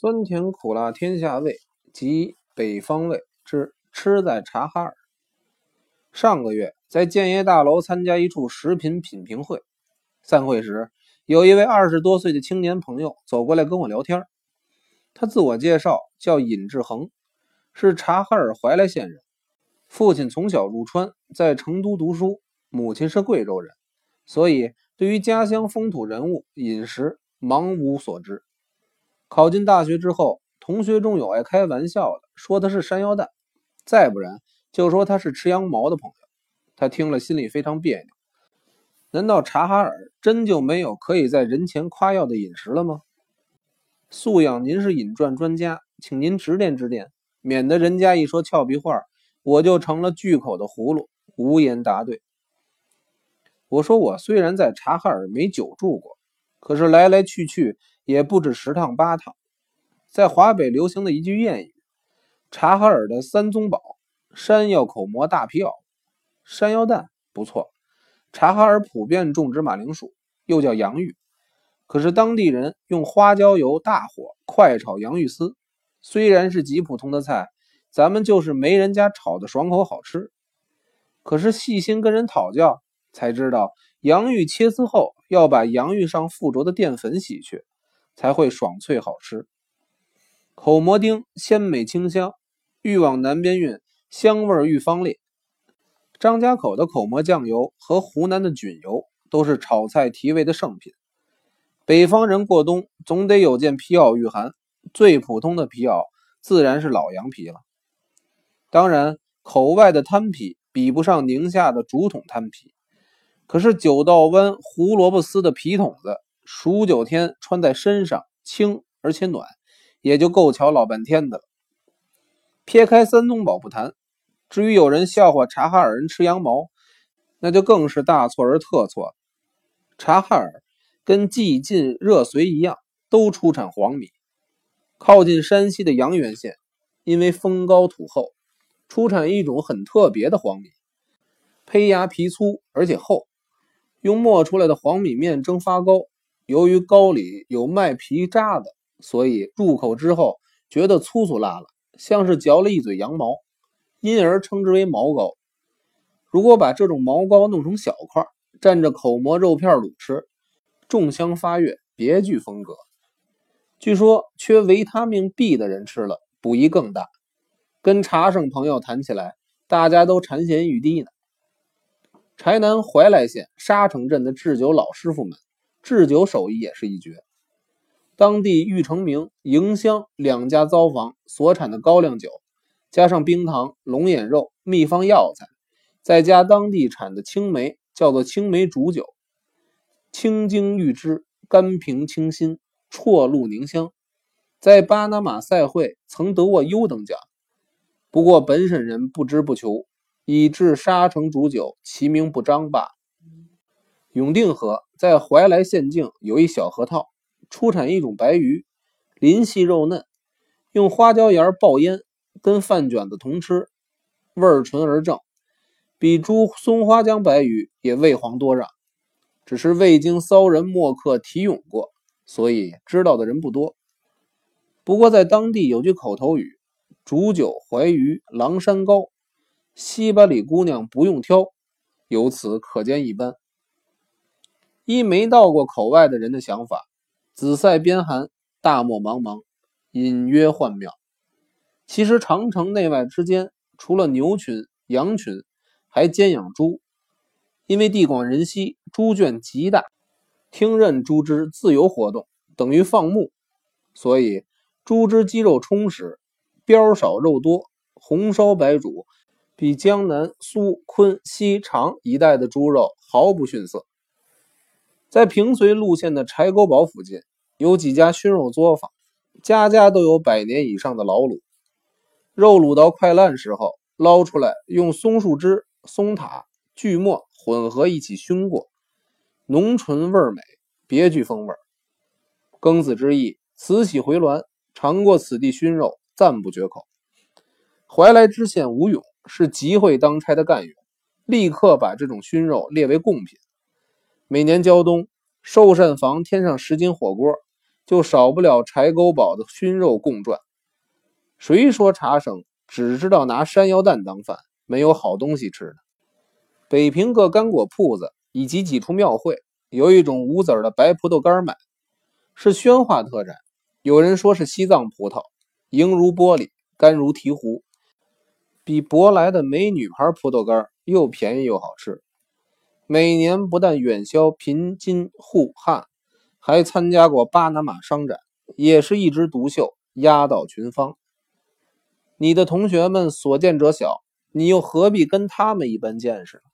酸甜苦辣天下味，即北方味之吃在察哈尔。上个月在建业大楼参加一处食品品评会，散会时，有一位二十多岁的青年朋友走过来跟我聊天。他自我介绍叫尹志恒，是察哈尔怀来县人，父亲从小入川，在成都读书，母亲是贵州人，所以对于家乡风土人物、饮食茫无所知。考进大学之后，同学中有爱开玩笑的，说他是山药蛋；再不然就说他是吃羊毛的朋友。他听了心里非常别扭。难道察哈尔真就没有可以在人前夸耀的饮食了吗？素养，您是饮馔专家，请您指点指点，免得人家一说俏皮话，我就成了巨口的葫芦，无言答对。我说我虽然在察哈尔没久住过，可是来来去去。也不止十趟八趟，在华北流行的一句谚语：“察哈尔的三宗宝，山药、口蘑、大皮袄。”山药蛋不错，察哈尔普遍种植马铃薯，又叫洋芋。可是当地人用花椒油大火快炒洋芋丝，虽然是极普通的菜，咱们就是没人家炒的爽口好吃。可是细心跟人讨教，才知道洋芋切丝后要把洋芋上附着的淀粉洗去。才会爽脆好吃。口蘑丁鲜美清香，愈往南边运，香味愈芳烈。张家口的口蘑酱油和湖南的菌油都是炒菜提味的圣品。北方人过冬总得有件皮袄御寒，最普通的皮袄自然是老羊皮了。当然，口外的摊皮比不上宁夏的竹筒摊皮，可是九道湾胡萝卜丝的皮筒子。数九天穿在身上轻而且暖，也就够瞧老半天的了。撇开三宗宝不谈，至于有人笑话察哈尔人吃羊毛，那就更是大错而特错。察哈尔跟冀晋热绥一样，都出产黄米。靠近山西的阳原县，因为风高土厚，出产一种很特别的黄米，胚芽皮粗而且厚，用磨出来的黄米面蒸发糕。由于糕里有麦皮渣的，所以入口之后觉得粗粗辣辣，像是嚼了一嘴羊毛，因而称之为毛糕。如果把这种毛糕弄成小块，蘸着口蘑肉片卤吃，重香发悦，别具风格。据说缺维他命 B 的人吃了补益更大。跟茶圣朋友谈起来，大家都馋涎欲滴呢。柴南怀来县沙城镇的制酒老师傅们。制酒手艺也是一绝。当地玉成明、迎香两家糟房所产的高粱酒，加上冰糖、龙眼肉、秘方药材，再加当地产的青梅，叫做青梅煮酒，清精玉汁，甘平清新，啜露凝香，在巴拿马赛会曾得过优等奖。不过本省人不知不求，以致沙城煮酒其名不彰罢。永定河在怀来县境有一小河套，出产一种白鱼，鳞细肉嫩，用花椒盐爆腌，跟饭卷子同吃，味纯而正，比猪松花江白鱼也味黄多让，只是未经骚人墨客提咏过，所以知道的人不多。不过在当地有句口头语：“煮酒怀鱼，狼山高，西八里姑娘不用挑。”由此可见一斑。依没到过口外的人的想法，紫塞边寒，大漠茫茫，隐约幻妙。其实长城内外之间，除了牛群、羊群，还兼养猪。因为地广人稀，猪圈极大，听任猪只自由活动，等于放牧，所以猪只肌肉充实，膘少肉多，红烧白煮，比江南苏昆西长一带的猪肉毫不逊色。在平绥路线的柴沟堡附近，有几家熏肉作坊，家家都有百年以上的老卤。肉卤到快烂时候，捞出来，用松树枝、松塔、锯末混合一起熏过，浓醇味美，别具风味。庚子之意，慈禧回銮，尝过此地熏肉，赞不绝口。怀来知县吴勇是集会当差的干员，立刻把这种熏肉列为贡品。每年胶冬，寿膳房添上十斤火锅，就少不了柴沟堡的熏肉供馔。谁说茶省只知道拿山药蛋当饭，没有好东西吃呢？北平各干果铺子以及几处庙会，有一种无籽的白葡萄干卖，是宣化特产。有人说是西藏葡萄，莹如玻璃，干如醍醐，比舶来的美女牌葡萄干又便宜又好吃。每年不但远销平津沪汉，还参加过巴拿马商展，也是一枝独秀，压倒群芳。你的同学们所见者小，你又何必跟他们一般见识呢？